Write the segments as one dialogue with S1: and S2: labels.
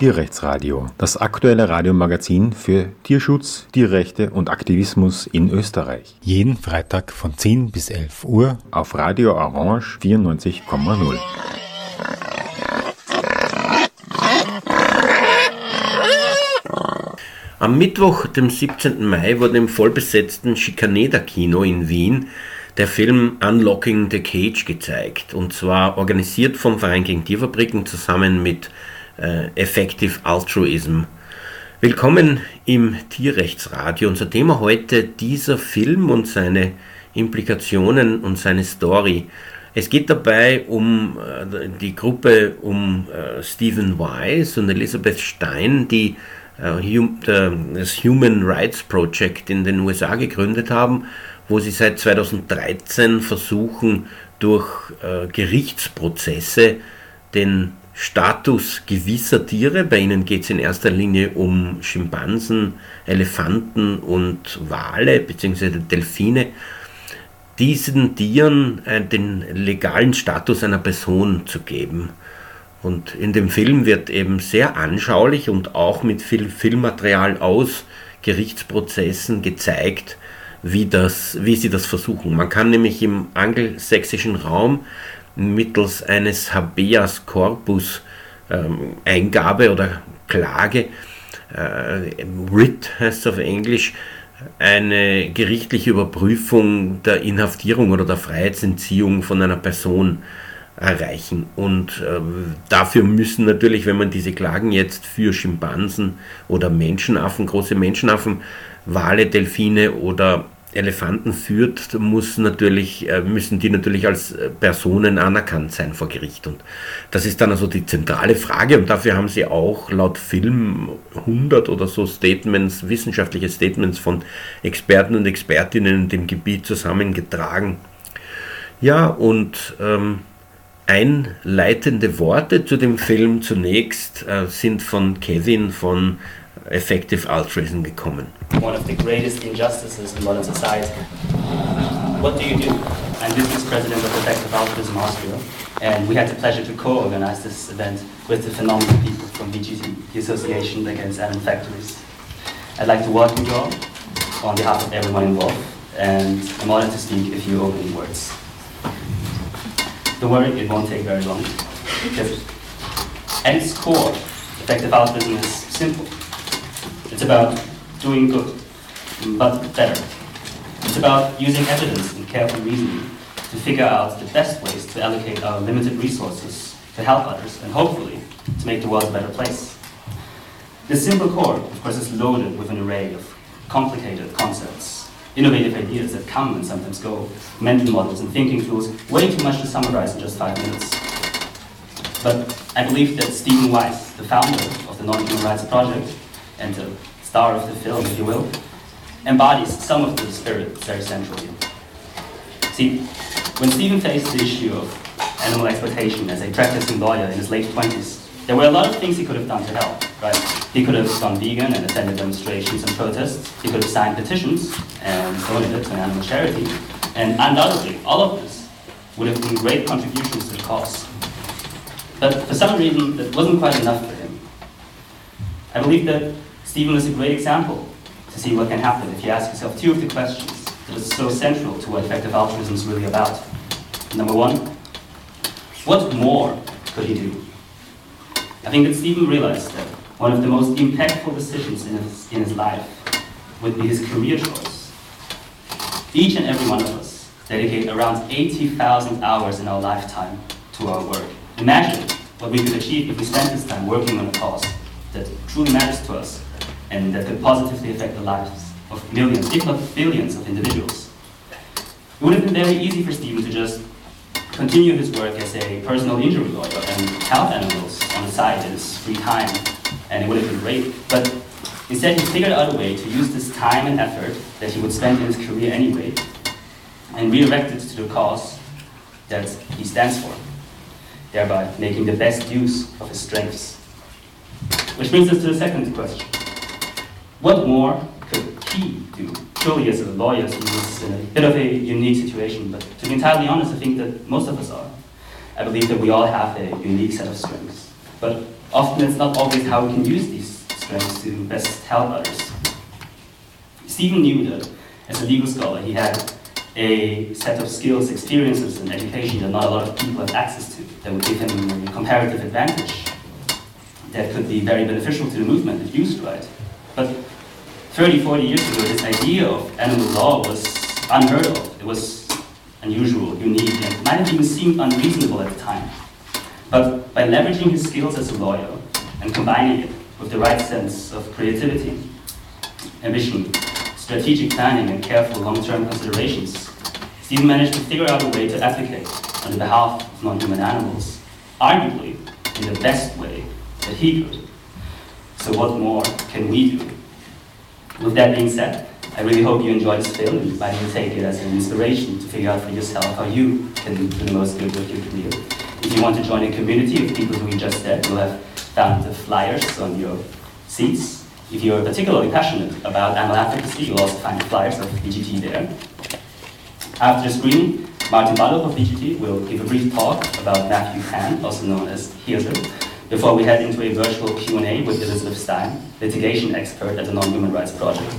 S1: Tierrechtsradio, das aktuelle Radiomagazin für Tierschutz, Tierrechte und Aktivismus in Österreich. Jeden Freitag von 10 bis 11 Uhr auf Radio Orange 94,0.
S2: Am Mittwoch, dem 17. Mai, wurde im vollbesetzten Schikaneder-Kino in Wien der Film Unlocking the Cage gezeigt. Und zwar organisiert vom Verein gegen Tierfabriken zusammen mit äh, Effective Altruism. Willkommen im Tierrechtsradio. Unser Thema heute dieser Film und seine Implikationen und seine Story. Es geht dabei um äh, die Gruppe um äh, Stephen Wise und Elizabeth Stein, die äh, das Human Rights Project in den USA gegründet haben, wo sie seit 2013 versuchen, durch äh, Gerichtsprozesse den Status gewisser Tiere, bei ihnen geht es in erster Linie um Schimpansen, Elefanten und Wale bzw. Delfine, diesen Tieren äh, den legalen Status einer Person zu geben. Und in dem Film wird eben sehr anschaulich und auch mit viel Filmmaterial aus Gerichtsprozessen gezeigt, wie, das, wie sie das versuchen. Man kann nämlich im angelsächsischen Raum mittels eines Habeas Corpus ähm, Eingabe oder Klage, äh, Writ heißt es auf Englisch, eine gerichtliche Überprüfung der Inhaftierung oder der Freiheitsentziehung von einer Person erreichen. Und äh, dafür müssen natürlich, wenn man diese Klagen jetzt für Schimpansen oder Menschenaffen, große Menschenaffen, Wale, Delfine oder Elefanten führt, muss natürlich, äh, müssen die natürlich als äh, Personen anerkannt sein vor Gericht. Und das ist dann also die zentrale Frage und dafür haben sie auch laut Film 100 oder so Statements, wissenschaftliche Statements von Experten und Expertinnen in dem Gebiet zusammengetragen. Ja, und ähm, einleitende Worte zu dem Film zunächst äh, sind von Kevin von Effective Altruism gekommen.
S3: One of the greatest injustices in modern society. What do you do? I'm business president of Effective Altruism Austria, and we had the pleasure to co-organize this event with the phenomenal people from VGT, the Association Against Animal Factories. I'd like to welcome you all on behalf of everyone involved, and I'm honored to speak a few opening words. Don't worry, it won't take very long. At its core, effective altruism is simple. It's about doing good, but better. It's about using evidence and careful reasoning to figure out the best ways to allocate our limited resources to help others and hopefully to make the world a better place. This simple core, of course, is loaded with an array of complicated concepts innovative ideas that come and sometimes go, mental models and thinking tools, way too much to summarize in just five minutes. But I believe that Stephen Wise, the founder of the Non-Human Rights Project, and the star of the film, if you will, embodies some of the spirit very centrally. See, when Stephen faced the issue of animal exploitation as a practicing lawyer in his late 20s, there were a lot of things he could have done to help, right? He could have gone vegan and attended demonstrations and protests. He could have signed petitions and donated to an animal charity. And undoubtedly, all of this would have been great contributions to the cause. But for some reason, that wasn't quite enough for him. I believe that Stephen was a great example to see what can happen if you ask yourself two of the questions that are so central to what effective altruism is really about. Number one, what more could he do? I think that Stephen realized that one of the most impactful decisions in his, in his life would be his career choice. Each and every one of us dedicate around 80,000 hours in our lifetime to our work. Imagine what we could achieve if we spent this time working on a cause that truly matters to us and that could positively affect the lives of millions, if not billions, of individuals. It would have been very easy for Stephen to just continue his work as a personal injury lawyer and help animals on the side in his free time, and it would have been great. But instead, he figured out a way to use this time and effort that he would spend in his career anyway and redirect it to the cause that he stands for, thereby making the best use of his strengths. Which brings us to the second question. What more could he do? Surely, as a lawyer, was in a bit of a unique situation, but to be entirely honest, I think that most of us are. I believe that we all have a unique set of strengths. but often it's not always how we can use these strengths to best help others. Stephen knew that as a legal scholar, he had a set of skills, experiences, and education that not a lot of people have access to that would give him a comparative advantage that could be very beneficial to the movement if used right. But 30, 40 years ago, this idea of animal law was unheard of. It was unusual, unique, and might have even seemed unreasonable at the time. But by leveraging his skills as a lawyer and combining it with the right sense of creativity, ambition, strategic planning, and careful long-term considerations, Stephen managed to figure out a way to advocate on behalf of non-human animals, arguably in the best way that he could. So what more can we do? With that being said, I really hope you enjoy this film and might even take it as an inspiration to figure out for yourself how you can do the most good with your career. If you want to join a community of people doing just that, you'll have found the flyers on your seats. If you're particularly passionate about animal advocacy, you'll also find flyers of VGT there. After the screening, Martin Balluch of VGT will give a brief talk about Matthew Pan, also known as Hiasl, before we head into a virtual Q&A with Elizabeth Stein, litigation expert at the Non-Human Rights Project.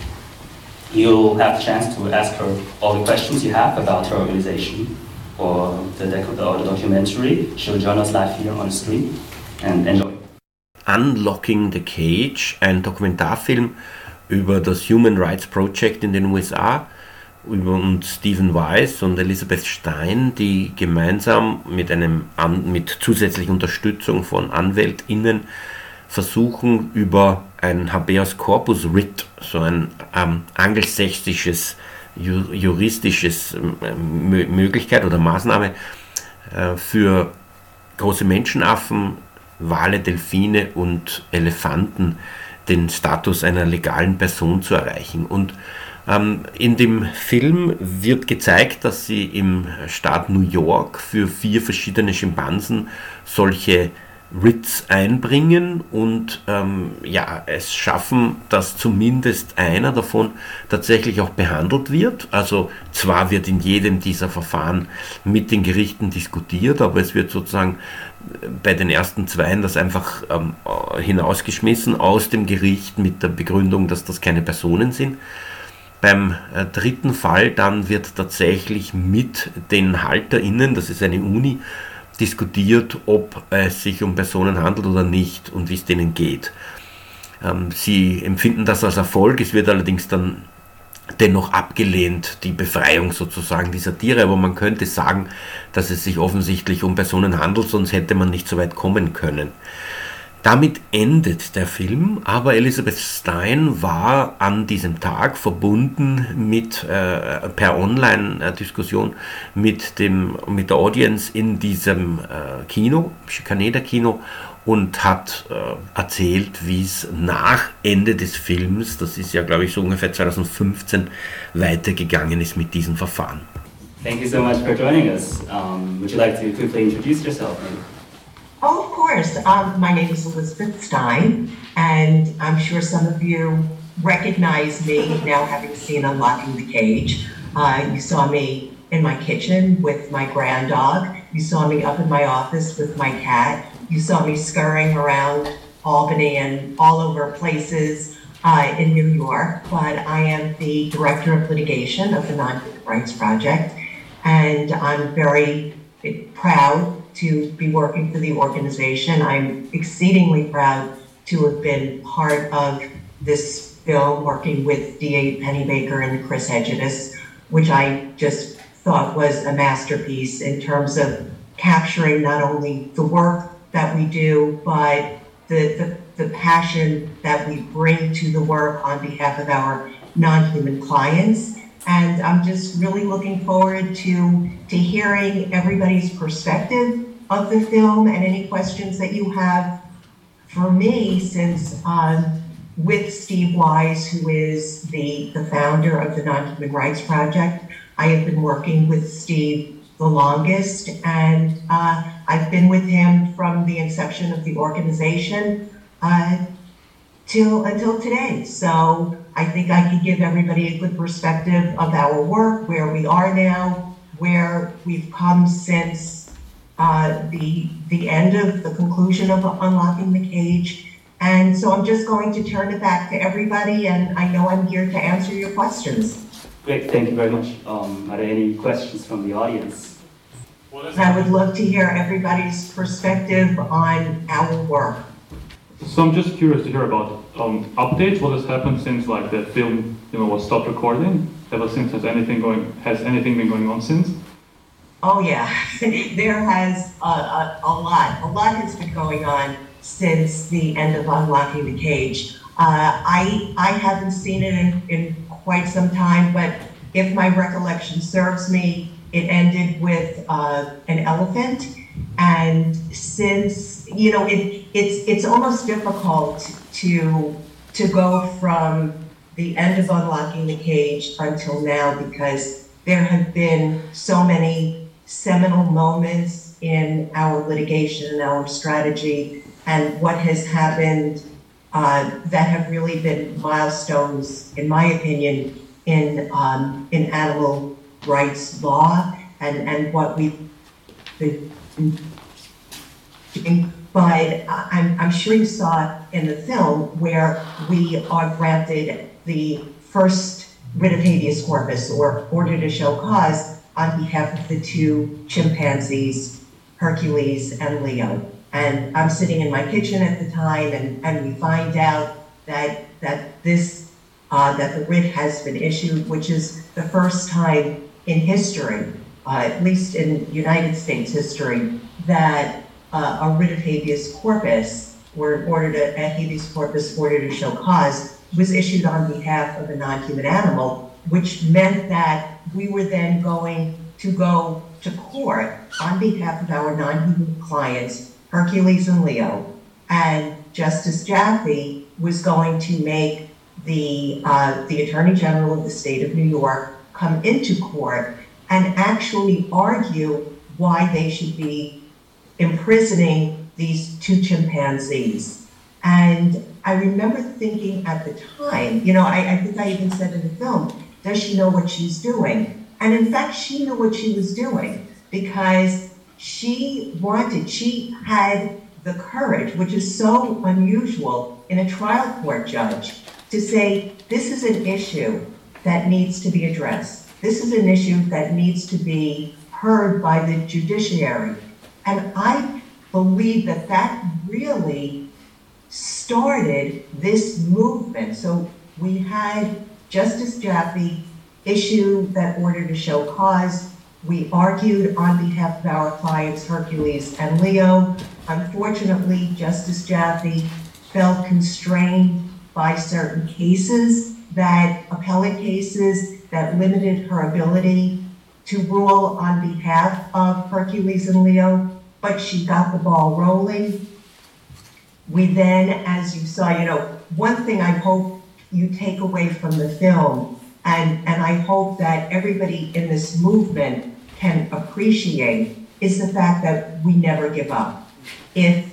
S3: You'll have the chance to ask her all the questions you have about her organization or the, or the documentary. She'll join us live here on the screen and enjoy.
S2: Unlocking the Cage, ein Dokumentarfilm über das Human Rights Project in den USA und Stephen Weiss und Elisabeth Stein, die gemeinsam mit, einem, mit zusätzlicher Unterstützung von AnwältInnen versuchen, über ein Habeas Corpus Writ, so ein ähm, angelsächsisches juristisches ähm, Möglichkeit oder Maßnahme äh, für große Menschenaffen, Wale, Delfine und Elefanten den Status einer legalen Person zu erreichen. Und in dem Film wird gezeigt, dass sie im Staat New York für vier verschiedene Schimpansen solche Writs einbringen und ähm, ja, es schaffen, dass zumindest einer davon tatsächlich auch behandelt wird. Also zwar wird in jedem dieser Verfahren mit den Gerichten diskutiert, aber es wird sozusagen bei den ersten zweien das einfach ähm, hinausgeschmissen aus dem Gericht mit der Begründung, dass das keine Personen sind. Beim äh, dritten Fall dann wird tatsächlich mit den HalterInnen, das ist eine Uni, diskutiert, ob es sich um Personen handelt oder nicht und wie es denen geht. Ähm, sie empfinden das als Erfolg, es wird allerdings dann dennoch abgelehnt, die Befreiung sozusagen dieser Tiere, aber man könnte sagen, dass es sich offensichtlich um Personen handelt, sonst hätte man nicht so weit kommen können. Damit endet der Film, aber Elizabeth Stein war an diesem Tag verbunden mit äh, per Online-Diskussion mit mit der Audience in diesem äh, Kino, Schikaneder Kino und hat äh, erzählt, wie es nach Ende des Films, das ist ja glaube ich so ungefähr 2015, weitergegangen ist mit diesem Verfahren.
S3: Thank you so much for joining us. Um, would you like to quickly introduce yourself?
S4: Oh, of course. Um, my name is Elizabeth Stein, and I'm sure some of you recognize me now having seen Unlocking the Cage. Uh, you saw me in my kitchen with my grand dog. You saw me up in my office with my cat. You saw me scurrying around Albany and all over places uh, in New York. But I am the director of litigation of the Non-Human Rights Project, and I'm very proud to be working for the organization. I'm exceedingly proud to have been part of this film, working with D.A. Pennebaker and Chris Hegedus, which I just thought was a masterpiece in terms of capturing not only the work that we do, but the, the, the passion that we bring to the work on behalf of our non-human clients and I'm just really looking forward to, to hearing everybody's perspective of the film and any questions that you have for me, since um, with Steve Wise, who is the, the founder of the Non-Human Rights Project, I have been working with Steve the longest, and uh, I've been with him from the inception of the organization uh, till until today. So I think I can give everybody a good perspective of our work, where we are now, where we've come since uh, the, the end of the conclusion of unlocking the cage. And so I'm just going to turn it back to everybody, and I know I'm here to answer your questions.
S3: Great, thank you very much. Um, are there any questions from the audience?
S4: I would love to hear everybody's perspective on our work.
S5: So I'm just curious to hear about um, updates. What has happened since like the film, you know, was stopped recording? Ever since has anything going? Has anything been going on since?
S4: Oh yeah, there has a, a, a, lot. A lot has been going on since the end of unlocking the cage. Uh, I I haven't seen it in, in quite some time, but if my recollection serves me, it ended with uh, an elephant. And since you know, it it's it's almost difficult to to go from the end of unlocking the cage until now because there have been so many seminal moments in our litigation and our strategy and what has happened uh, that have really been milestones, in my opinion, in um, in animal rights law and, and what we've been. But I'm, I'm sure you saw in the film where we are granted the first writ of habeas corpus or order to show cause on behalf of the two chimpanzees, Hercules and Leo. And I'm sitting in my kitchen at the time, and, and we find out that that this uh, that the writ has been issued, which is the first time in history, uh, at least in United States history, that uh, a writ of habeas corpus, or order to a habeas corpus order to show cause, was issued on behalf of a non-human animal which meant that we were then going to go to court on behalf of our non-human clients, Hercules and Leo, and Justice Jaffe was going to make the uh, the Attorney General of the state of New York come into court and actually argue why they should be imprisoning these two chimpanzees. And I remember thinking at the time, you know, I, I think I even said in the film, does she know what she's doing? And in fact, she knew what she was doing because she wanted, she had the courage, which is so unusual in a trial court judge, to say, this is an issue that needs to be addressed. This is an issue that needs to be heard by the judiciary. And I believe that that really started this movement. So we had Justice Jaffe issue that order to show cause. We argued on behalf of our clients, Hercules and Leo. Unfortunately, Justice Jaffe felt constrained by certain cases that appellate cases that limited her ability to rule on behalf of Hercules and Leo, but she got the ball rolling. We then, as you saw, you know, one thing I hope you take away from the film. And, and I hope that everybody in this movement can appreciate is the fact that we never give up. If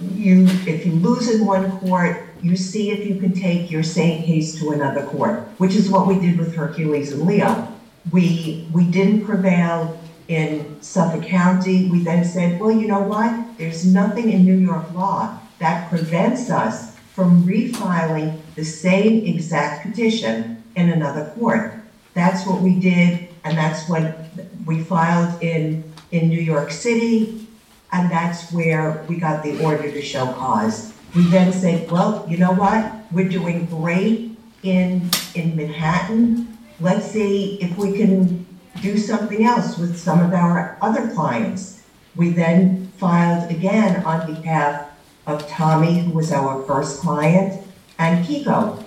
S4: you, if you lose in one court, you see if you can take your same case to another court, which is what we did with Hercules and Leo. We, we didn't prevail in Suffolk County. We then said, well, you know what? There's nothing in New York law that prevents us from refiling the same exact petition in another court. That's what we did, and that's what we filed in, in New York City, and that's where we got the order to show cause. We then said, well, you know what? We're doing great in, in Manhattan. Let's see if we can do something else with some of our other clients. We then filed again on behalf of Tommy, who was our first client, and Kiko,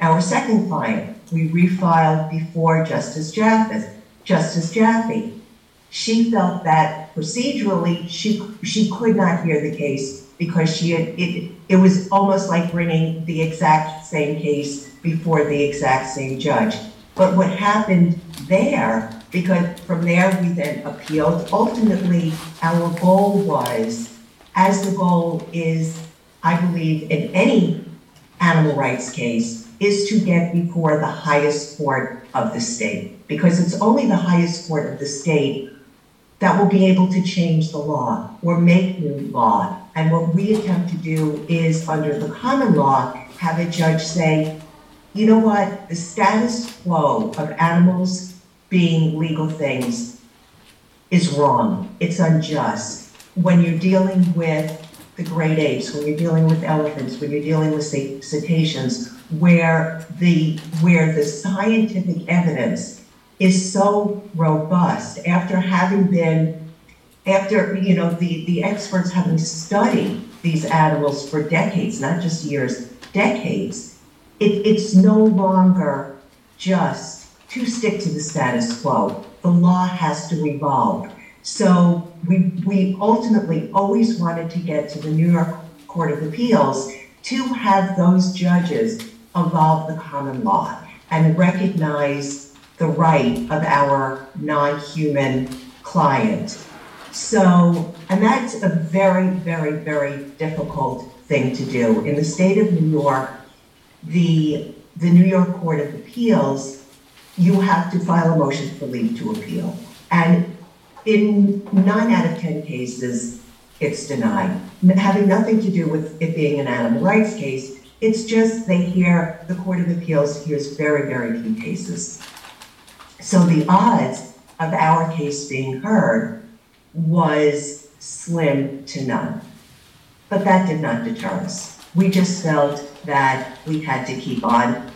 S4: our second client. We refiled before Justice Jaffe. Justice Jaffe. She felt that procedurally she she could not hear the case because she had it. It was almost like bringing the exact same case before the exact same judge. But what happened there, because from there we then appealed. Ultimately, our goal was as the goal is, I believe, in any animal rights case, is to get before the highest court of the state. Because it's only the highest court of the state that will be able to change the law or make new law. And what we attempt to do is, under the common law, have a judge say, you know what, the status quo of animals being legal things is wrong. It's unjust. When you're dealing with the great apes, when you're dealing with elephants, when you're dealing with cetaceans, where the where the scientific evidence is so robust after having been after you know the the experts having studied these animals for decades not just years decades it, it's no longer just to stick to the status quo the law has to evolve so we we ultimately always wanted to get to the new york court of appeals to have those judges evolve the common law and recognize the right of our non-human client. So, and that's a very, very, very difficult thing to do. In the state of New York, the, the New York Court of Appeals, you have to file a motion for leave to appeal. And in nine out of 10 cases, it's denied. Having nothing to do with it being an animal rights case, it's just they hear, the Court of Appeals hears very, very few cases. So the odds of our case being heard was slim to none. But that did not deter us. We just felt that we had to keep on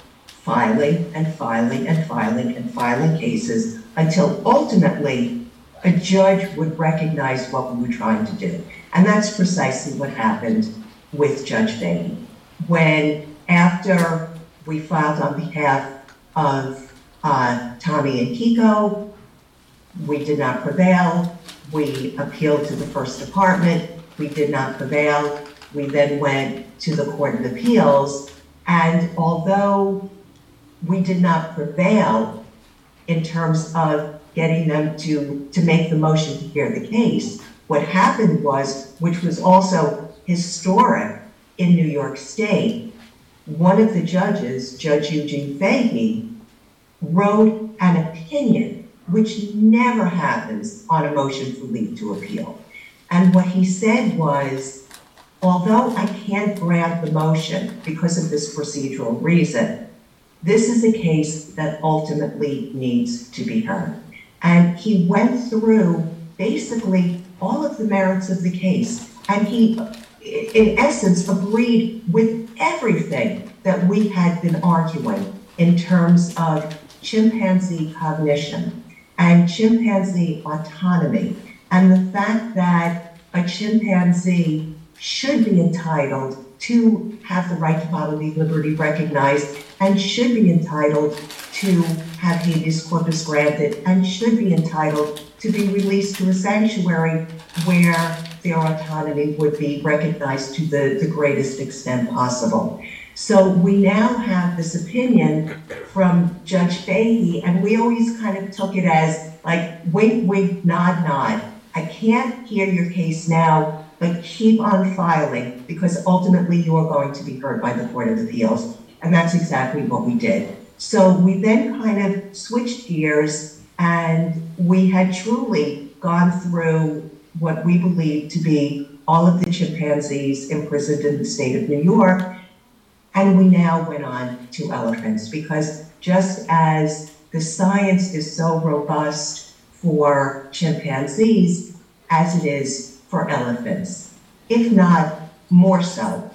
S4: filing and filing and filing and filing cases until ultimately a judge would recognize what we were trying to do. And that's precisely what happened with Judge Fahey when after we filed on behalf of uh, Tommy and Kiko, we did not prevail. We appealed to the first department. We did not prevail. We then went to the Court of Appeals. And although we did not prevail in terms of getting them to, to make the motion to hear the case, what happened was, which was also historic in New York State, one of the judges, Judge Eugene Fahey, wrote an opinion which never happens on a motion for leave to appeal. And what he said was, although I can't grant the motion because of this procedural reason, this is a case that ultimately needs to be heard. And he went through basically all of the merits of the case, and he in essence, agreed with everything that we had been arguing in terms of chimpanzee cognition and chimpanzee autonomy and the fact that a chimpanzee should be entitled to have the right to bodily liberty recognized and should be entitled to have habeas corpus granted and should be entitled to be released to a sanctuary where their autonomy would be recognized to the, the greatest extent possible. So we now have this opinion from Judge Fahey, and we always kind of took it as like wink, wink, nod, nod. I can't hear your case now, but keep on filing because ultimately you are going to be heard by the Court of Appeals. And that's exactly what we did. So we then kind of switched gears and we had truly gone through what we believe to be all of the chimpanzees imprisoned in the state of New York. And we now went on to elephants because just as the science is so robust for chimpanzees as it is for elephants, if not more so.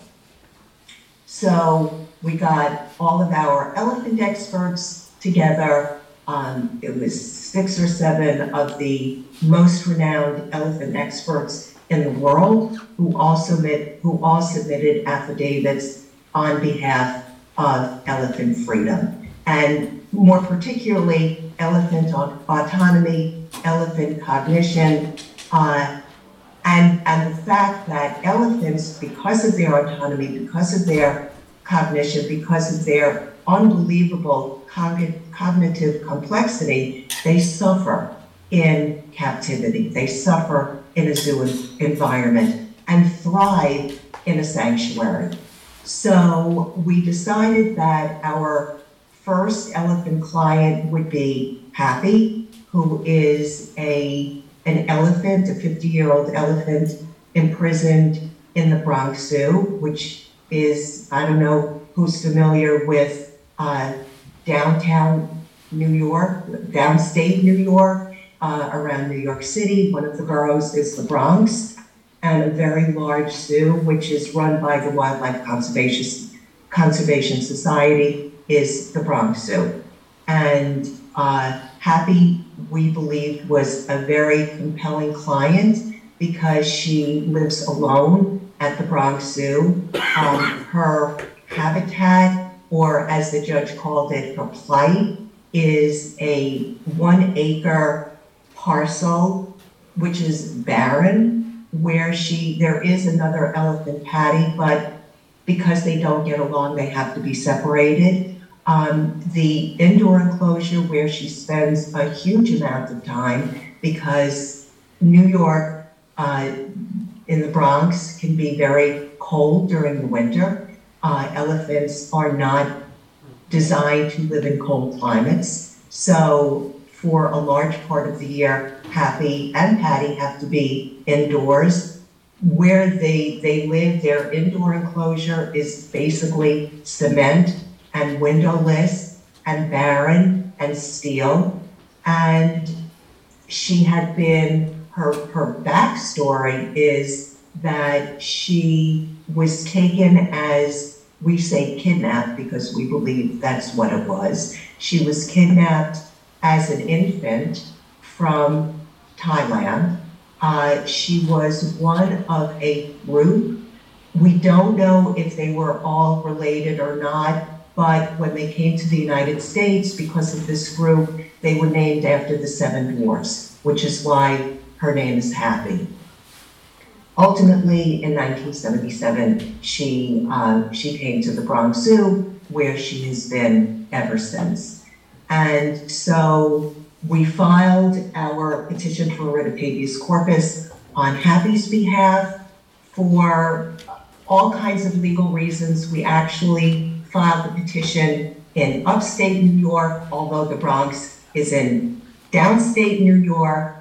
S4: So we got all of our elephant experts together. Um, it was six or seven of the most renowned elephant experts in the world who all submit who all submitted affidavits on behalf of elephant freedom and more particularly elephant autonomy, elephant cognition, uh, and, and the fact that elephants, because of their autonomy, because of their cognition, because of their unbelievable cognitive complexity, they suffer in captivity. They suffer in a zoo environment and thrive in a sanctuary. So we decided that our first elephant client would be Happy, who is a an elephant, a 50 year old elephant, imprisoned in the Bronx Zoo, which is, I don't know who's familiar with uh, downtown New York, downstate New York, uh, around New York City. One of the boroughs is the Bronx, and a very large zoo, which is run by the Wildlife Conservation, Conservation Society, is the Bronx Zoo. And uh, Happy, we believe, was a very compelling client because she lives alone at the Bronx Zoo. Um, her habitat, or as the judge called it, her plight, is a one acre parcel, which is barren, where she, there is another elephant Patty, but because they don't get along, they have to be separated. Um, the indoor enclosure where she spends a huge amount of time because New York uh, in the Bronx can be very cold during the winter. Uh, elephants are not designed to live in cold climates. So for a large part of the year, Happy and Patty have to be indoors. Where they, they live, their indoor enclosure is basically cement and windowless and barren and steel. And she had been her, her backstory is that she was taken as, we say kidnapped because we believe that's what it was. She was kidnapped as an infant from Thailand. Uh, she was one of a group. We don't know if they were all related or not, but when they came to the United States, because of this group, they were named after the Seven Dwarfs, which is why her name is Happy. Ultimately, in 1977, she, uh, she came to the Bronx Zoo, where she has been ever since. And so we filed our petition for writ of habeas corpus on Happy's behalf for all kinds of legal reasons. We actually filed the petition in upstate New York, although the Bronx is in downstate New York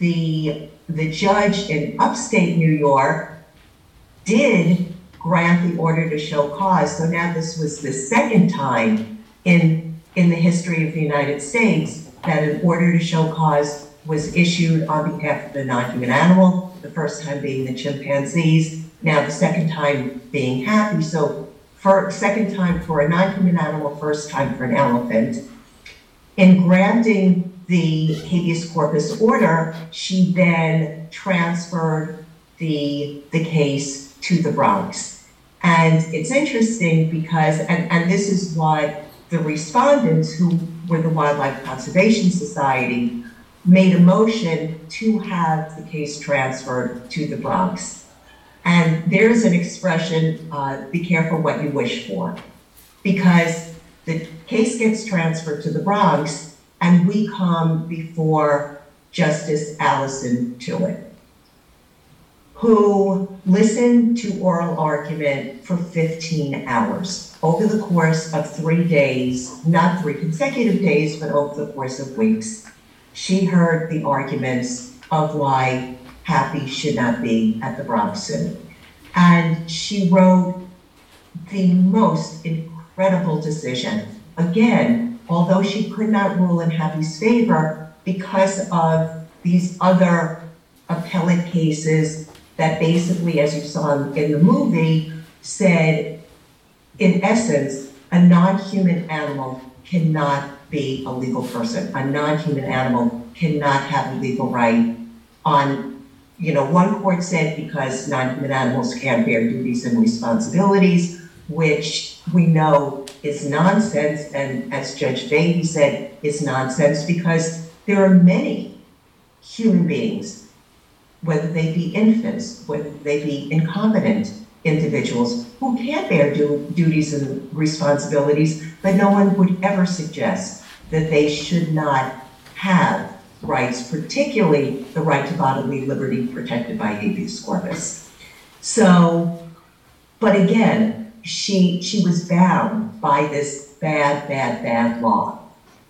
S4: the, the judge in upstate New York did grant the order to show cause. So now this was the second time in, in the history of the United States that an order to show cause was issued on behalf of the non-human animal, the first time being the chimpanzees, now the second time being happy. So for second time for a non-human animal, first time for an elephant. In granting the habeas corpus order, she then transferred the, the case to the Bronx. And it's interesting because, and, and this is what the respondents, who were the Wildlife Conservation Society, made a motion to have the case transferred to the Bronx. And there's an expression, uh, be careful what you wish for, because the case gets transferred to the Bronx and we come before Justice Alison Tuitt, who listened to oral argument for 15 hours over the course of three days, not three consecutive days, but over the course of weeks. She heard the arguments of why Happy should not be at the Bronx Zoo. And she wrote the most incredible decision. Again, although she could not rule in Happy's favor because of these other appellate cases that basically, as you saw in the movie, said, in essence, a non-human animal cannot be a legal person. A non-human animal cannot have a legal right on, you know, one court said because non-human animals can't bear duties and responsibilities, which we know is nonsense, and as Judge Beatty said, is nonsense because there are many human beings, whether they be infants, whether they be incompetent individuals, who can bear du- duties and responsibilities, but no one would ever suggest that they should not have rights, particularly the right to bodily liberty protected by habeas corpus. So, but again, she she was bound by this bad, bad, bad law.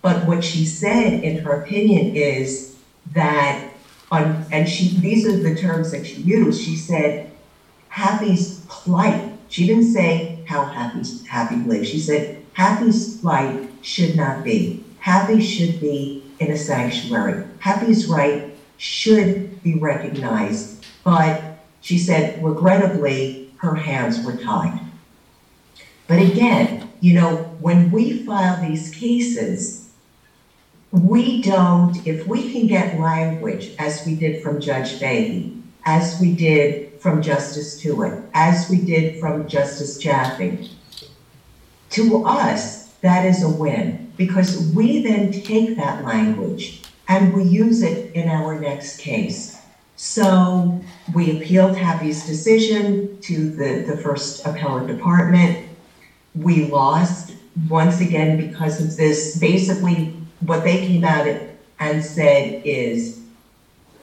S4: But what she said in her opinion is that on, and she, these are the terms that she used. She said, Happy's plight. She didn't say how happy Happy lives. She said, Happy's plight should not be. Happy should be in a sanctuary. Happy's right should be recognized. But she said, regrettably, her hands were tied. But again, you know, when we file these cases, we don't, if we can get language, as we did from Judge Fahey, as we did from Justice Tuitt, as we did from Justice Jaffe, to us, that is a win because we then take that language and we use it in our next case. So we appealed Happy's decision to the, the first appellate department. We lost once again because of this. Basically, what they came out it and said is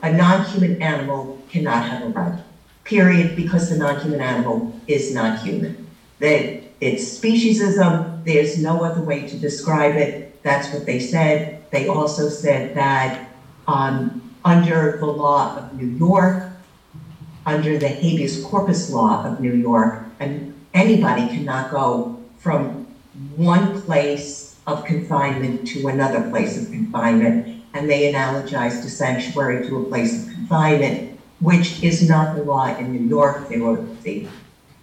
S4: a non-human animal cannot have a right, period, because the non-human animal is not human. That it's speciesism, there's no other way to describe it. That's what they said. They also said that um, under the law of New York, under the habeas corpus law of New York, and anybody cannot go from one place of confinement to another place of confinement, and they analogized a sanctuary to a place of confinement, which is not the law in New York. They were they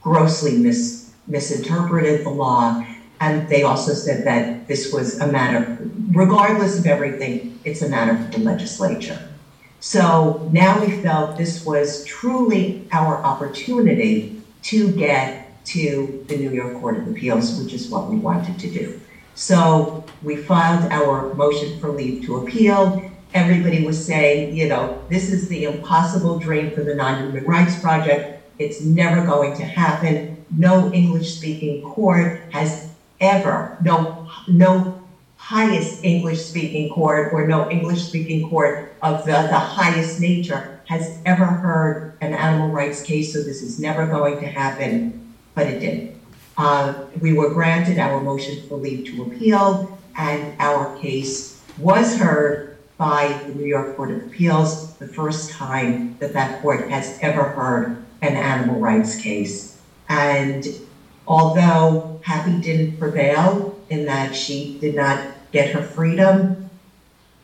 S4: grossly mis, misinterpreted the law, and they also said that this was a matter, regardless of everything, it's a matter for the legislature. So now we felt this was truly our opportunity to get to the New York Court of Appeals, which is what we wanted to do. So we filed our motion for leave to appeal. Everybody was saying, you know, this is the impossible dream for the Non-Human Rights Project. It's never going to happen. No English-speaking court has ever, no, no highest English-speaking court or no English-speaking court of the, the highest nature has ever heard an animal rights case, so this is never going to happen but it did. Uh, we were granted our motion for leave to appeal, and our case was heard by the New York Court of Appeals, the first time that that court has ever heard an animal rights case. And although Happy didn't prevail in that she did not get her freedom,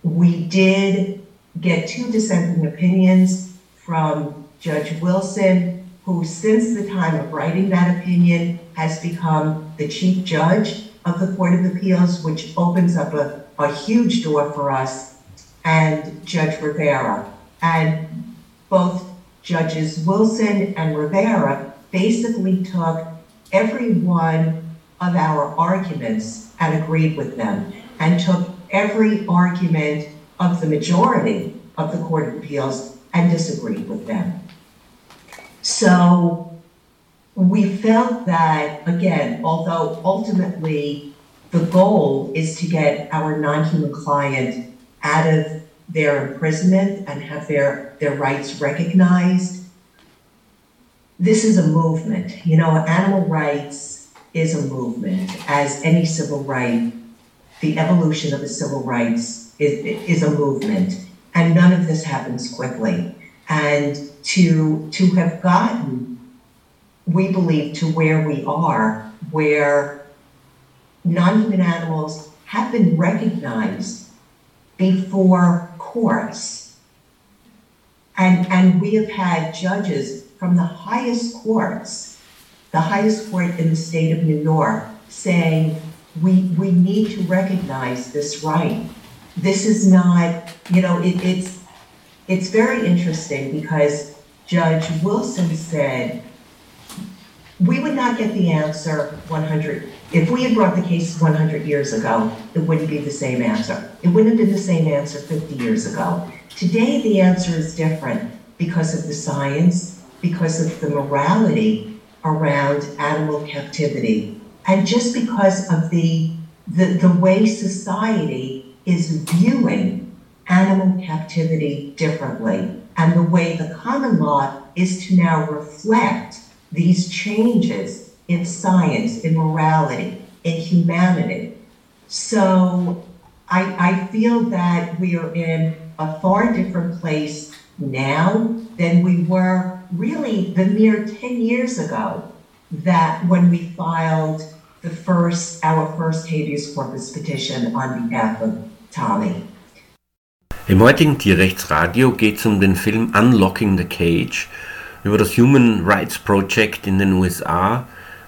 S4: we did get two dissenting opinions from Judge Wilson who, since the time of writing that opinion, has become the chief judge of the Court of Appeals, which opens up a, a huge door for us, and Judge Rivera. And both Judges Wilson and Rivera basically took every one of our arguments and agreed with them, and took every argument of the majority of the Court of Appeals and disagreed with them. So we felt that, again, although ultimately the goal is to get our non-human client out of their imprisonment and have their, their rights recognized, this is a movement. You know, animal rights is a movement, as any civil right. The evolution of the civil rights is, is a movement, and none of this happens quickly. And to to have gotten, we believe, to where we are, where non-human animals have been recognized before courts. And, and we have had judges from the highest courts, the highest court in the state of New York, saying, we, we need to recognize this right. This is not, you know, it, it's, it's very interesting because Judge Wilson said we would not get the answer 100. If we had brought the case 100 years ago, it wouldn't be the same answer. It wouldn't have been the same answer 50 years ago. Today, the answer is different because of the science, because of the morality around animal captivity, and just because of the, the, the way society is viewing animal captivity differently. And the way the common law is to now reflect these changes in science, in morality, in humanity. So I, I feel that we are in a far different place now than we were really the mere 10 years ago that when we filed the first, our first habeas corpus petition on behalf of Tommy.
S6: Im heutigen Tierrechtsradio geht es um den Film Unlocking the Cage über das Human Rights Project in den USA,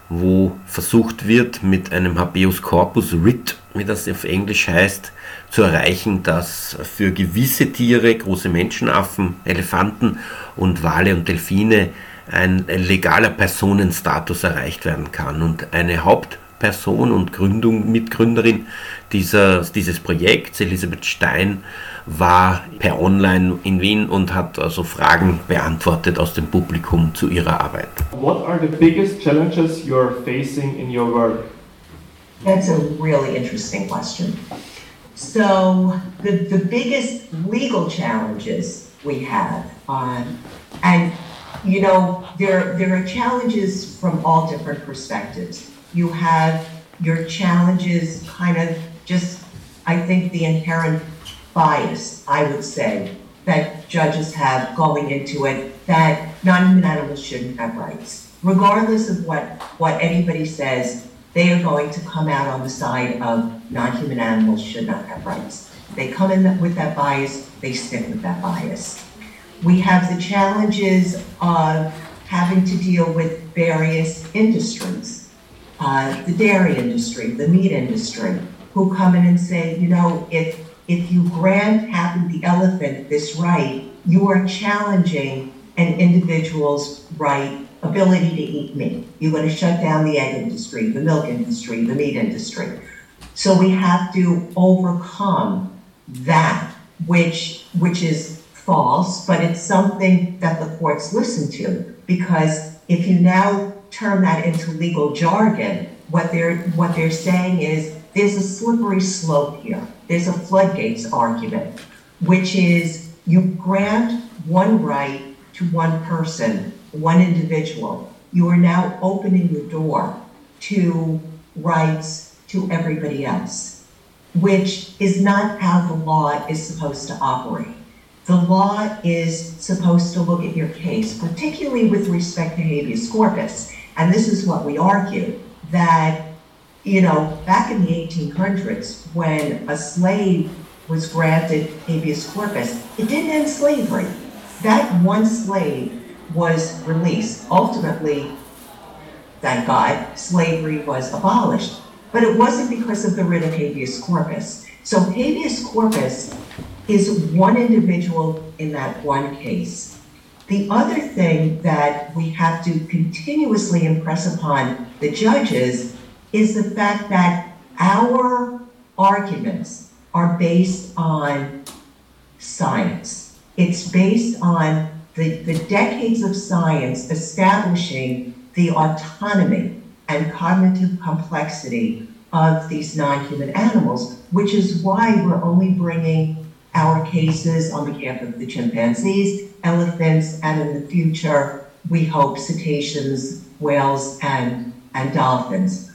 S6: wo versucht wird, mit einem Habeas Corpus Writ, wie das auf Englisch heißt, zu erreichen, dass für gewisse Tiere, große Menschenaffen, Elefanten und Wale und Delfine ein legaler Personenstatus erreicht werden kann. Und eine Hauptperson und Gründung, Mitgründerin dieser, dieses Projekts, Elisabeth Stein, war per Online in Wien und hat also Fragen beantwortet aus dem Publikum zu ihrer Arbeit.
S7: What are the biggest challenges you're facing in your work?
S4: That's a really interesting question. So the, the biggest legal challenges we have, um, and you know, there, there are challenges from all different perspectives. You have your challenges kind of just, I think, the inherent bias, I would say, that judges have going into it that non-human animals shouldn't have rights. Regardless of what, what anybody says, they are going to come out on the side of non-human animals should not have rights. They come in with that bias, they stick with that bias. We have the challenges of having to deal with various industries, uh, the dairy industry, the meat industry, who come in and say, you know, if if you grant Happy the elephant this right, you are challenging an individual's right ability to eat meat. You're going to shut down the egg industry, the milk industry, the meat industry. So we have to overcome that, which which is false, but it's something that the courts listen to because if you now turn that into legal jargon, what they're what they're saying is there's a slippery slope here. There's a floodgates argument, which is you grant one right to one person one individual, you are now opening the door to rights to everybody else, which is not how the law is supposed to operate. The law is supposed to look at your case, particularly with respect to habeas corpus. And this is what we argue that, you know, back in the 1800s, when a slave was granted habeas corpus, it didn't end slavery. That one slave was released. Ultimately, thank God, slavery was abolished. But it wasn't because of the writ of habeas corpus. So habeas corpus is one individual in that one case. The other thing that we have to continuously impress upon the judges is the fact that our arguments are based on science. It's based on the, the decades of science establishing the autonomy and cognitive complexity of these non-human animals, which is why we're only bringing our cases on behalf of the chimpanzees, elephants, and in the future, we hope cetaceans, whales, and, and dolphins.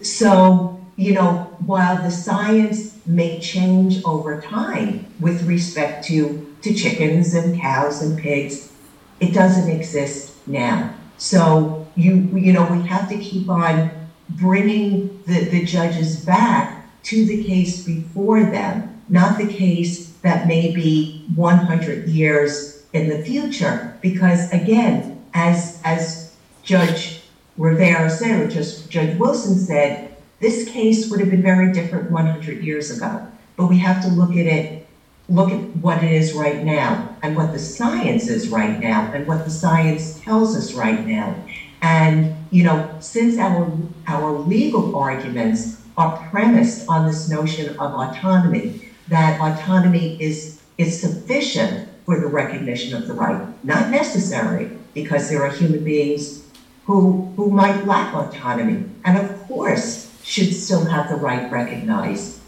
S4: So, you know, while the science may change over time with respect to to chickens and cows and pigs. It doesn't exist now. So you you know we have to keep on bringing the, the judges back to the case before them, not the case that may be 100 years in the future. Because again, as as Judge Rivera said, or just Judge Wilson said, this case would have been very different 100 years ago. But we have to look at it look at what it is right now and what the science is right now and what the science tells us right now. And, you know, since our, our legal arguments are premised on this notion of autonomy, that autonomy is, is sufficient for the recognition of the right, not necessary, because there are human beings who, who might lack autonomy and, of course, should still have the right recognized.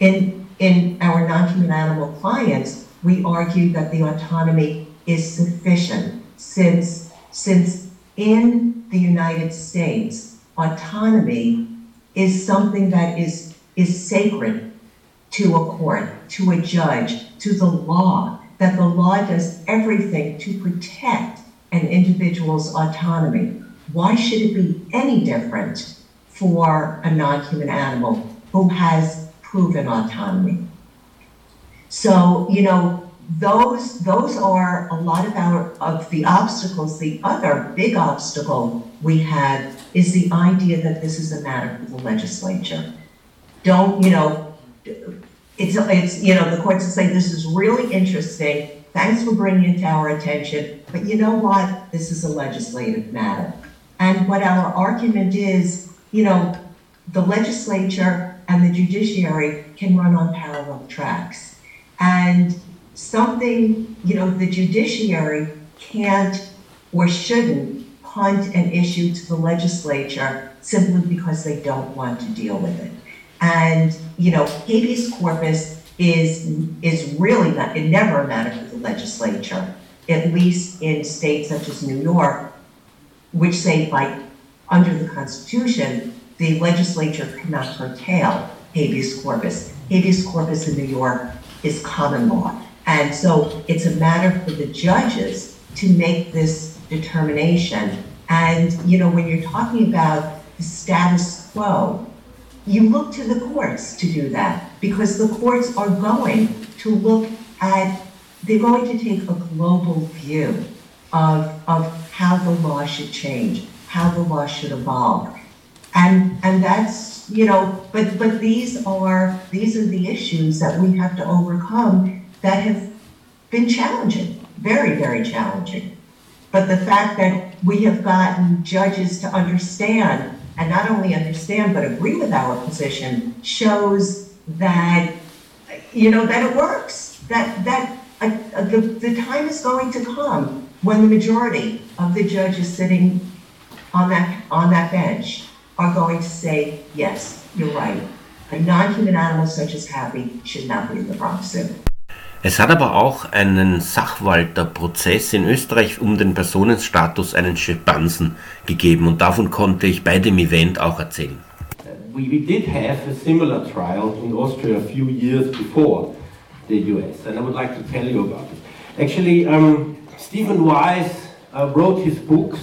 S4: In in our non-human animal clients, we argue that the autonomy is sufficient since, since in the United States, autonomy is something that is, is sacred to a court, to a judge, to the law. that the law does everything to protect an individual's autonomy, why should it be any different for a non human animal who has proven autonomy? So, you know, those those are a lot of our of the obstacles. The other big obstacle we have is the idea that this is a matter for the legislature. Don't you know? It's it's you know the courts say this is really interesting. Thanks for bringing it to our attention. But you know what? This is a legislative matter. And what our argument is, you know, the legislature and the judiciary can run on parallel tracks. And something, you know, the judiciary can't or shouldn't punt an issue to the legislature simply because they don't want to deal with it. And, you know, habeas corpus is is really not it never a matter for the legislature, at least in states such as New York, which say by under the Constitution, the legislature cannot curtail habeas corpus. Habeas corpus in New York is common law. And so it's a matter for the judges to make this determination. And, you know, when you're talking about the status quo, you look to the courts to do that because the courts are going to look at, they're going to take a global view of, of how the law should change, how the law should evolve. And, and that's, you know, but, but these are, these are the issues that we have to overcome that have been challenging, very, very challenging. But the fact that we have gotten judges to understand, and not only understand, but agree with our position, shows that, you know, that it works. That, that uh, uh, the, the time is going to come when the majority of the judges sitting on that, on that bench are going to say, yes, you're right. A non-human animal such as Happy should not be in the Bronx Zoo.
S6: Es hat aber auch einen Sachwalterprozess in Österreich um den Personenstatus einen Schimpansen gegeben und davon konnte ich bei dem Event auch erzählen.
S2: We, we did have a similar trial in Austria a few years before the US and I would like to tell you about it. Actually, um, Stephen Wise uh, wrote his books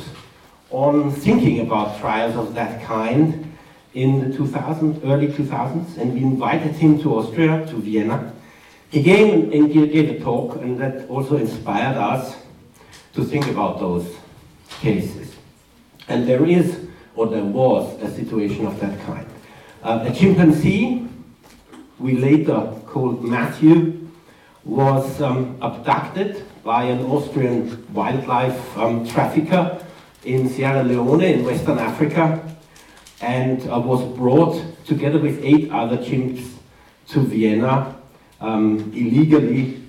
S2: on thinking about trials of that kind in the 2000s, early 2000s and we invited him to Austria, to Vienna he came and gave a talk, and that also inspired us to think about those cases. And there is, or there was, a situation of that kind. Uh, a chimpanzee, we later called Matthew, was um, abducted by an Austrian wildlife um, trafficker in Sierra Leone in Western Africa and uh, was brought together with eight other chimps to Vienna um, illegally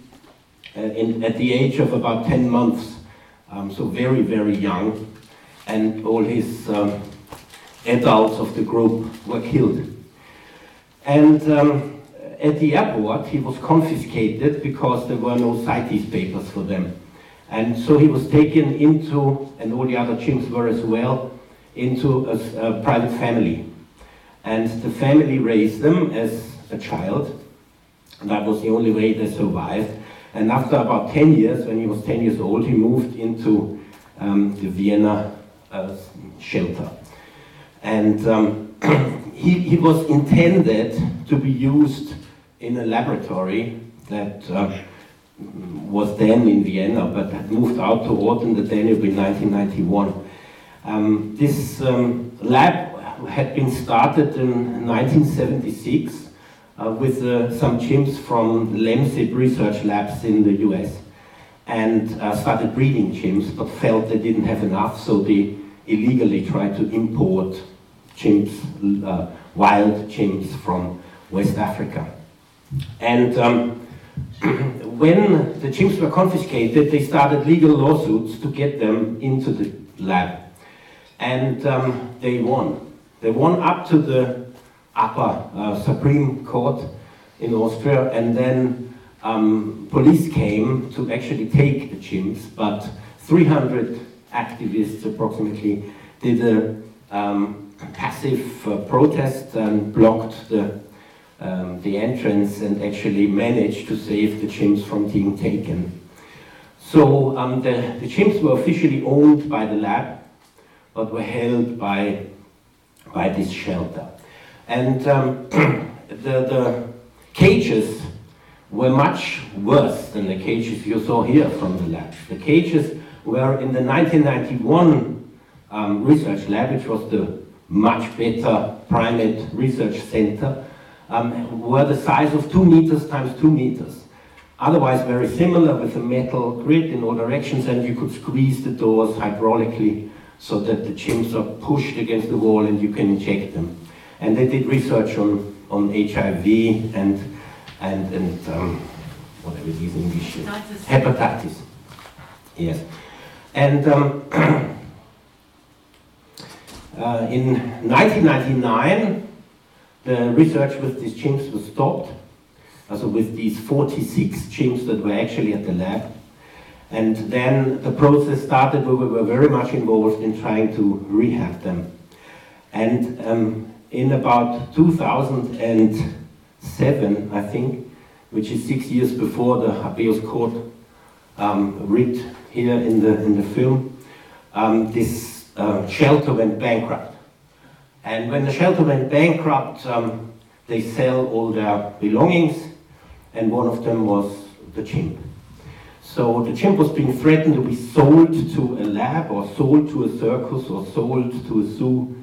S2: uh, in, at the age of about 10 months, um, so very, very young, and all his um, adults of the group were killed. And um, at the airport, he was confiscated because there were no CITES papers for them. And so he was taken into, and all the other chimps were as well, into a, a private family. And the family raised them as a child, that was the only way they survived. And after about 10 years, when he was 10 years old, he moved into um, the Vienna uh, shelter. And um, he, he was intended to be used in a laboratory that uh, was then in Vienna, but had moved out to Orth on the Danube in 1991. Um, this um, lab had been started in 1976 uh, with uh, some chimps from LEMSIP research labs in the US and uh, started breeding chimps, but felt they didn't have enough, so they illegally tried to import chimps, uh, wild chimps from West Africa. And um, when the chimps were confiscated, they started legal lawsuits to get them into the lab. And um, they won. They won up to the upper uh, Supreme Court in Austria, and then um, police came to actually take the chimps, but 300 activists approximately did a um, passive uh, protest and blocked the um, the entrance and actually managed to save the chimps from being taken. So um, the, the chimps were officially owned by the lab, but were held by, by this shelter. And um, the, the cages were much worse than the cages you saw here from the lab. The cages were in the 1991 um, research lab, which was the much better primate research center, um, were the size of two meters times two meters. Otherwise very similar with a metal grid in all directions and you could squeeze the doors hydraulically so that the chimps are pushed against the wall and you can inject them. And they did research on, on HIV and, and, and um, whatever it is in English. Hepatitis. Yes. And um, uh, in 1999, the research with these chimps was stopped, also with these 46 chimps that were actually at the lab. And then the process started where we were very much involved in trying to rehab them. And um, in about 2007, I think, which is six years before the habeas court um, writ here in the, in the film, um, this uh, shelter went bankrupt. And when the shelter went bankrupt, um, they sell all their belongings, and one of them was the chimp. So the chimp was being threatened to be sold to a lab, or sold to a circus, or sold to a zoo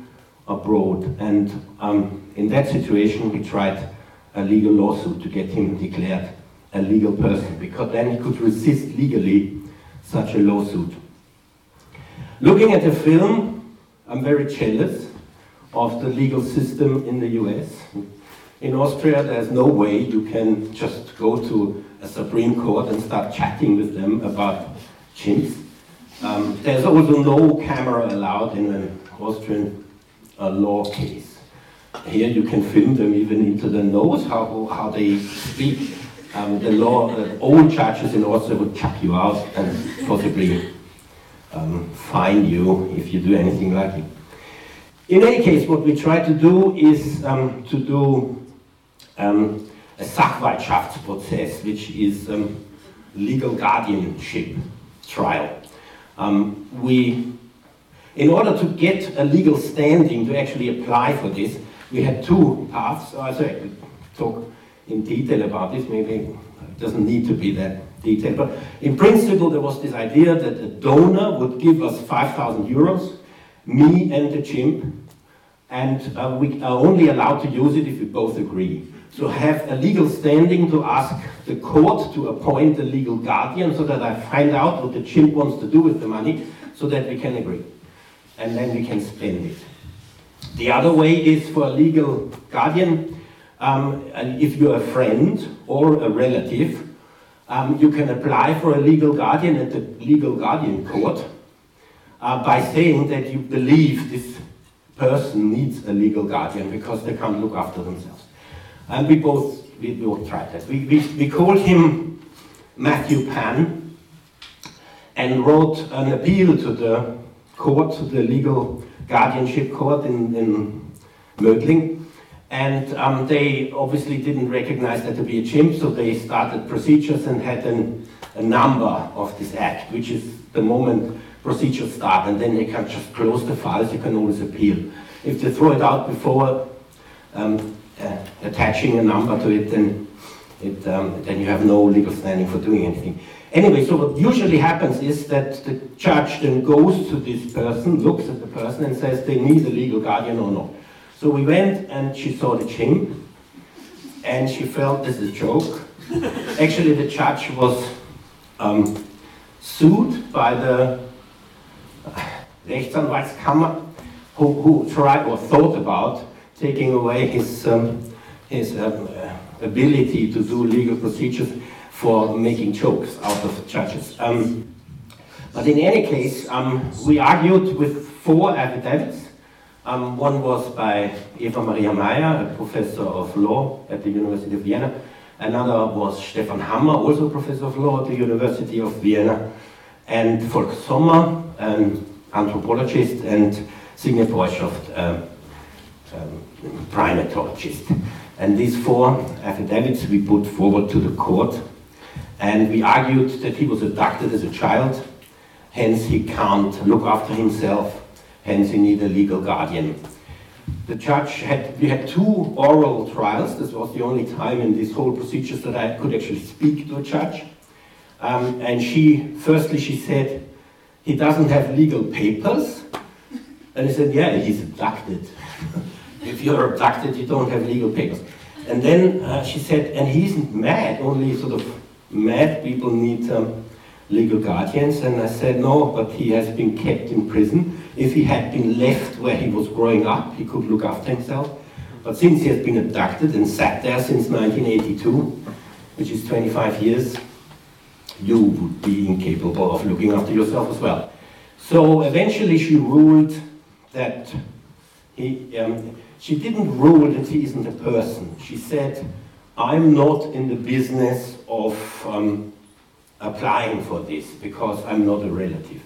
S2: abroad. And um, in that situation, we tried a legal lawsuit to get him declared a legal person, because then he could resist legally such a lawsuit. Looking at the film, I'm very jealous of the legal system in the US. In Austria, there's no way you can just go to a Supreme Court and start chatting with them about chimps. Um, there's also no camera allowed in an Austrian uh, law case. Here you can film them even into the nose, how, how they speak. Um, the law, uh, all judges in Austria would chuck you out and possibly um, fine you if you do anything like it. In any case, what we try to do is um, to do um, a Sachwalterschaftsprozess, which is um, legal guardianship trial. Um, we, in order to get a legal standing to actually apply for this, we had two paths. I could talk in detail about this, maybe it doesn't need to be that detailed, but in principle there was this idea that a donor would give us 5,000 euros, me and the chimp, and uh, we are only allowed to use it if we both agree. So have a legal standing to ask the court to appoint a legal guardian so that I find out what the chimp wants to do with the money so that we can agree. And then we can spend it. The other way is for a legal guardian, um, if you're a friend or a relative, um, you can apply for a legal guardian at the legal guardian court uh, by saying that you believe this person needs a legal guardian because they can't look after themselves. And we both, we both tried that. We, we, we called him Matthew Pan and wrote an appeal to the court, to the legal guardianship court in, in Mödling. And um, they obviously didn't recognize that to be a chimp, so they started procedures and had an, a number of this act, which is the moment procedures start, and then they can just close the files, you can always appeal. If they throw it out before um, uh, attaching a number to it, then, it, um, then you have no legal standing for doing anything. Anyway, so what usually happens is that the judge then goes to this person, looks at the person and says they need a legal guardian or not. So we went and she saw the chimp and she felt this is a joke. Actually, the judge was um, sued by the Rechtsanwaltskammer who, who tried or thought about taking away his, um, his um, uh, ability to do legal procedures for making jokes out of judges. Um, but in any case, um, we argued with four affidavits. Um, one was by Eva Maria Meyer, a professor of law at the University of Vienna. Another was Stefan Hammer, also professor of law at the University of Vienna. And Volker Sommer, an anthropologist, and Signe Preuschoft, um, um, primatologist. And these four affidavits we put forward to the court, and we argued that he was abducted as a child, hence he can't look after himself, hence he needs a legal guardian. The judge had, we had two oral trials, this was the only time in this whole procedures that I could actually speak to a judge. Um, and she, firstly, she said, he doesn't have legal papers. And he said, yeah, he's abducted. if you're abducted, you don't have legal papers. And then uh, she said, and he isn't mad, only sort of mad people need um, legal guardians. And I said, no, but he has been kept in prison. If he had been left where he was growing up, he could look after himself. But since he has been abducted and sat there since 1982, which is 25 years, you would be incapable of looking after yourself as well. So eventually she ruled that he, um, she didn't rule that he isn't a person. She said, I'm not in the business of um, applying for this because I'm not a relative.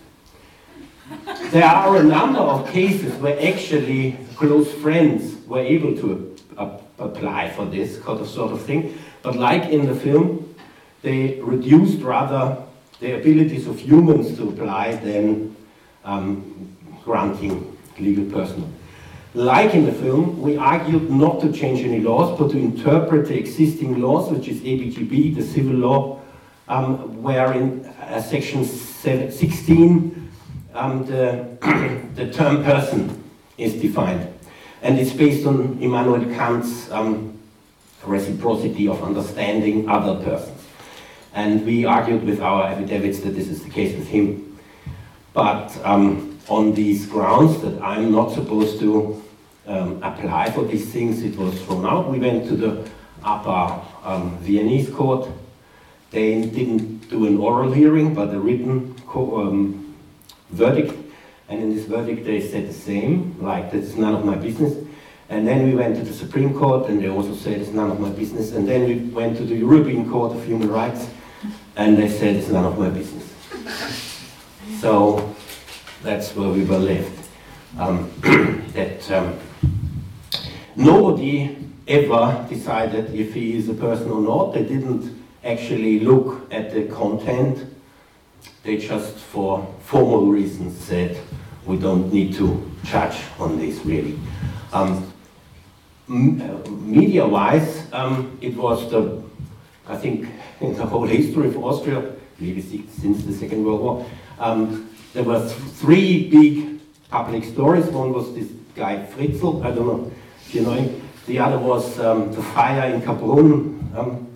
S2: There are a number of cases where actually close friends were able to uh, apply for this of sort of thing, but like in the film, they reduced rather the abilities of humans to apply than um, granting legal personal. Like in the film, we argued not to change any laws, but to interpret the existing laws, which is ABGB, the civil law, um, where in uh, section 16 um, the, the term person is defined. And it's based on Immanuel Kant's um, reciprocity of understanding other persons. And we argued with our affidavits that this is the case with him. But um, on these grounds that I'm not supposed to um, apply for these things, it was thrown out. We went to the upper um, Viennese court. They didn't do an oral hearing, but a written um, verdict. And in this verdict, they said the same, like that's none of my business. And then we went to the Supreme Court, and they also said it's none of my business. And then we went to the European Court of Human Rights, and they said it's none of my business. So that's where we were left. Um, that um, nobody ever decided if he is a person or not. They didn't actually look at the content. They just, for formal reasons, said we don't need to judge on this really. Um, uh, media-wise, um, it was the, I think, in the whole history of Austria, maybe since the Second World War, um, there were th three big public stories. One was this guy Fritzl, I don't know if you know him. The other was um, the fire in Kaprun. Um,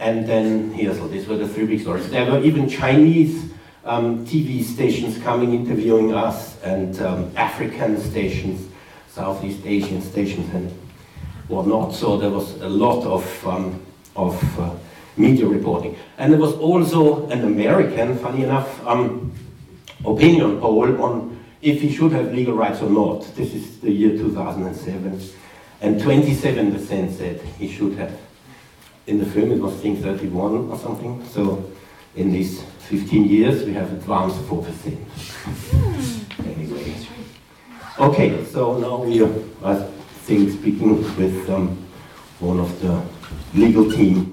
S2: and then Hiasl. These were the three big stories. There were even Chinese um, TV stations coming interviewing us and um, African stations, Southeast Asian stations and whatnot. So there was a lot of, um, of uh, media reporting. And there was also an American, funny enough, um, opinion poll on if he should have legal rights or not. This is the year 2007. And 27% said he should have. In the film, it was, I think, 31 or something. So in these 15 years, we have advanced 4%. anyway. Okay, so now we are, I think, speaking with um, one of the legal team.